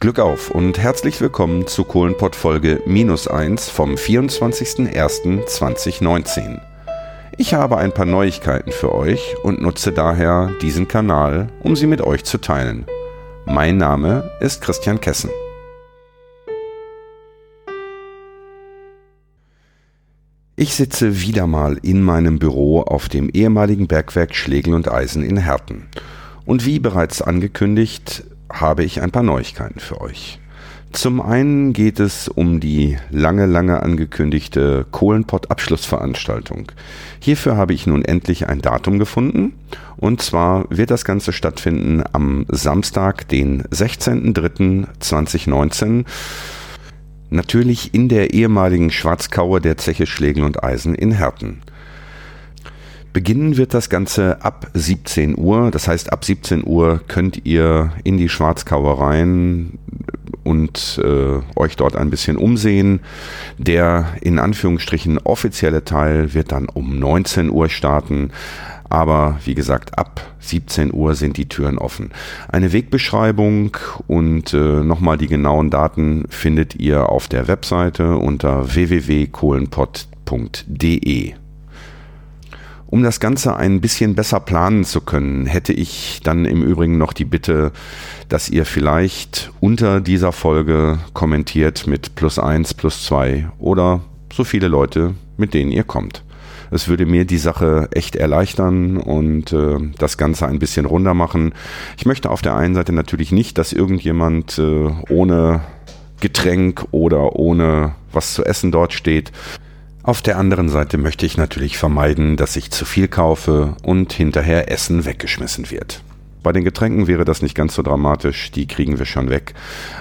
Glück auf und herzlich willkommen zu Kohlenpott Folge minus 1 vom 24.01.2019. Ich habe ein paar Neuigkeiten für euch und nutze daher diesen Kanal, um sie mit euch zu teilen. Mein Name ist Christian Kessen. Ich sitze wieder mal in meinem Büro auf dem ehemaligen Bergwerk Schlegel und Eisen in Herten. Und wie bereits angekündigt, habe ich ein paar Neuigkeiten für euch. Zum einen geht es um die lange, lange angekündigte Kohlenpott-Abschlussveranstaltung. Hierfür habe ich nun endlich ein Datum gefunden. Und zwar wird das Ganze stattfinden am Samstag, den 16.03.2019. Natürlich in der ehemaligen Schwarzkaue der Zeche Schlegel und Eisen in Herten. Beginnen wird das Ganze ab 17 Uhr. Das heißt, ab 17 Uhr könnt ihr in die Schwarzkauereien und äh, euch dort ein bisschen umsehen. Der in Anführungsstrichen offizielle Teil wird dann um 19 Uhr starten. Aber wie gesagt, ab 17 Uhr sind die Türen offen. Eine Wegbeschreibung und äh, nochmal die genauen Daten findet ihr auf der Webseite unter www.kohlenpott.de. Um das Ganze ein bisschen besser planen zu können, hätte ich dann im Übrigen noch die Bitte, dass ihr vielleicht unter dieser Folge kommentiert mit plus eins, plus zwei oder so viele Leute, mit denen ihr kommt. Es würde mir die Sache echt erleichtern und äh, das Ganze ein bisschen runder machen. Ich möchte auf der einen Seite natürlich nicht, dass irgendjemand äh, ohne Getränk oder ohne was zu essen dort steht. Auf der anderen Seite möchte ich natürlich vermeiden, dass ich zu viel kaufe und hinterher Essen weggeschmissen wird. Bei den Getränken wäre das nicht ganz so dramatisch, die kriegen wir schon weg.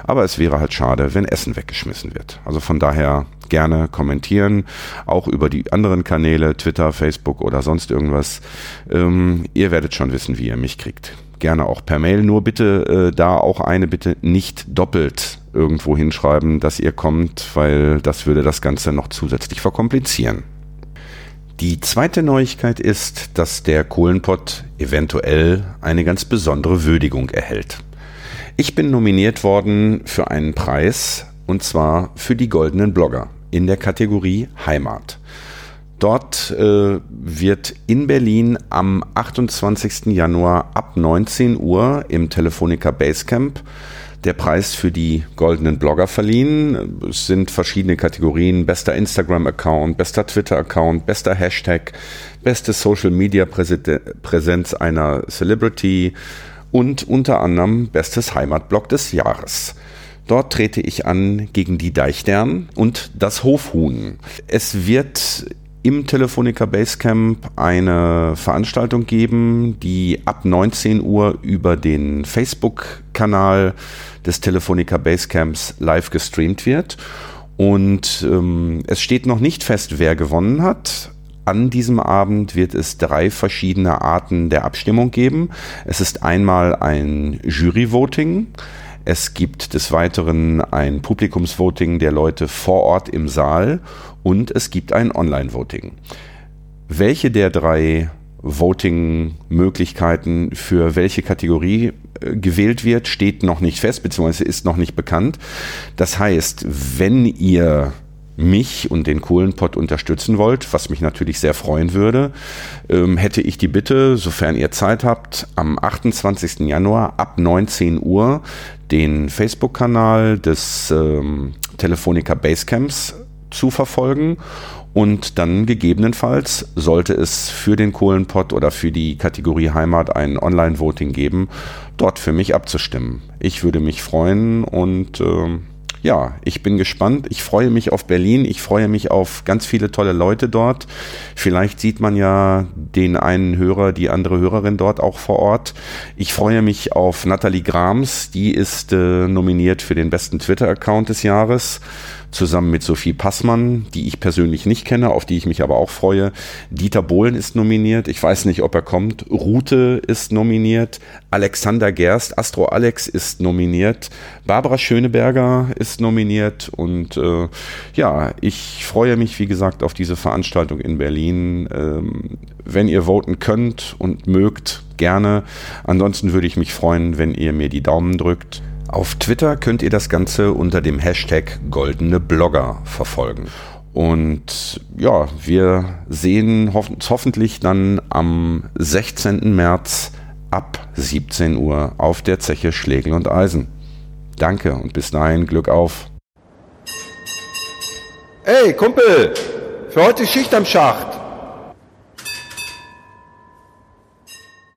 Aber es wäre halt schade, wenn Essen weggeschmissen wird. Also von daher gerne kommentieren, auch über die anderen Kanäle, Twitter, Facebook oder sonst irgendwas. Ähm, ihr werdet schon wissen, wie ihr mich kriegt. Gerne auch per Mail, nur bitte äh, da auch eine Bitte nicht doppelt irgendwo hinschreiben, dass ihr kommt, weil das würde das Ganze noch zusätzlich verkomplizieren. Die zweite Neuigkeit ist, dass der Kohlenpott eventuell eine ganz besondere Würdigung erhält. Ich bin nominiert worden für einen Preis, und zwar für die goldenen Blogger in der Kategorie Heimat. Dort äh, wird in Berlin am 28. Januar ab 19 Uhr im Telefonica Basecamp der Preis für die goldenen Blogger verliehen. Es sind verschiedene Kategorien. Bester Instagram-Account, bester Twitter-Account, bester Hashtag, beste Social-Media-Präsenz einer Celebrity und unter anderem bestes Heimatblog des Jahres. Dort trete ich an gegen die Deichtern und das Hofhuhn. Es wird im Telefonica Basecamp eine Veranstaltung geben, die ab 19 Uhr über den Facebook-Kanal des Telefonica Basecamps live gestreamt wird. Und ähm, es steht noch nicht fest, wer gewonnen hat. An diesem Abend wird es drei verschiedene Arten der Abstimmung geben. Es ist einmal ein Jury-Voting. Es gibt des Weiteren ein Publikumsvoting der Leute vor Ort im Saal und es gibt ein Online-Voting. Welche der drei Voting-Möglichkeiten für welche Kategorie äh, gewählt wird, steht noch nicht fest, beziehungsweise ist noch nicht bekannt. Das heißt, wenn ihr mich und den Kohlenpott unterstützen wollt, was mich natürlich sehr freuen würde, ähm, hätte ich die Bitte, sofern ihr Zeit habt, am 28. Januar ab 19 Uhr den Facebook-Kanal des ähm, Telefonica Basecamps zu verfolgen und dann gegebenenfalls sollte es für den Kohlenpott oder für die Kategorie Heimat ein Online-Voting geben, dort für mich abzustimmen. Ich würde mich freuen und äh, ja, ich bin gespannt. Ich freue mich auf Berlin. Ich freue mich auf ganz viele tolle Leute dort. Vielleicht sieht man ja den einen Hörer, die andere Hörerin dort auch vor Ort. Ich freue mich auf Nathalie Grams. Die ist äh, nominiert für den besten Twitter-Account des Jahres zusammen mit Sophie Passmann, die ich persönlich nicht kenne, auf die ich mich aber auch freue. Dieter Bohlen ist nominiert. Ich weiß nicht, ob er kommt. Rute ist nominiert. Alexander Gerst, Astro Alex ist nominiert. Barbara Schöneberger ist nominiert. Und äh, ja, ich freue mich, wie gesagt, auf diese Veranstaltung in Berlin. Ähm, wenn ihr voten könnt und mögt, gerne. Ansonsten würde ich mich freuen, wenn ihr mir die Daumen drückt. Auf Twitter könnt ihr das Ganze unter dem Hashtag Goldene Blogger verfolgen. Und ja, wir sehen hoff hoffentlich dann am 16. März ab 17 Uhr auf der Zeche Schlegel und Eisen. Danke und bis dahin Glück auf. Ey, Kumpel, für heute Schicht am Schacht.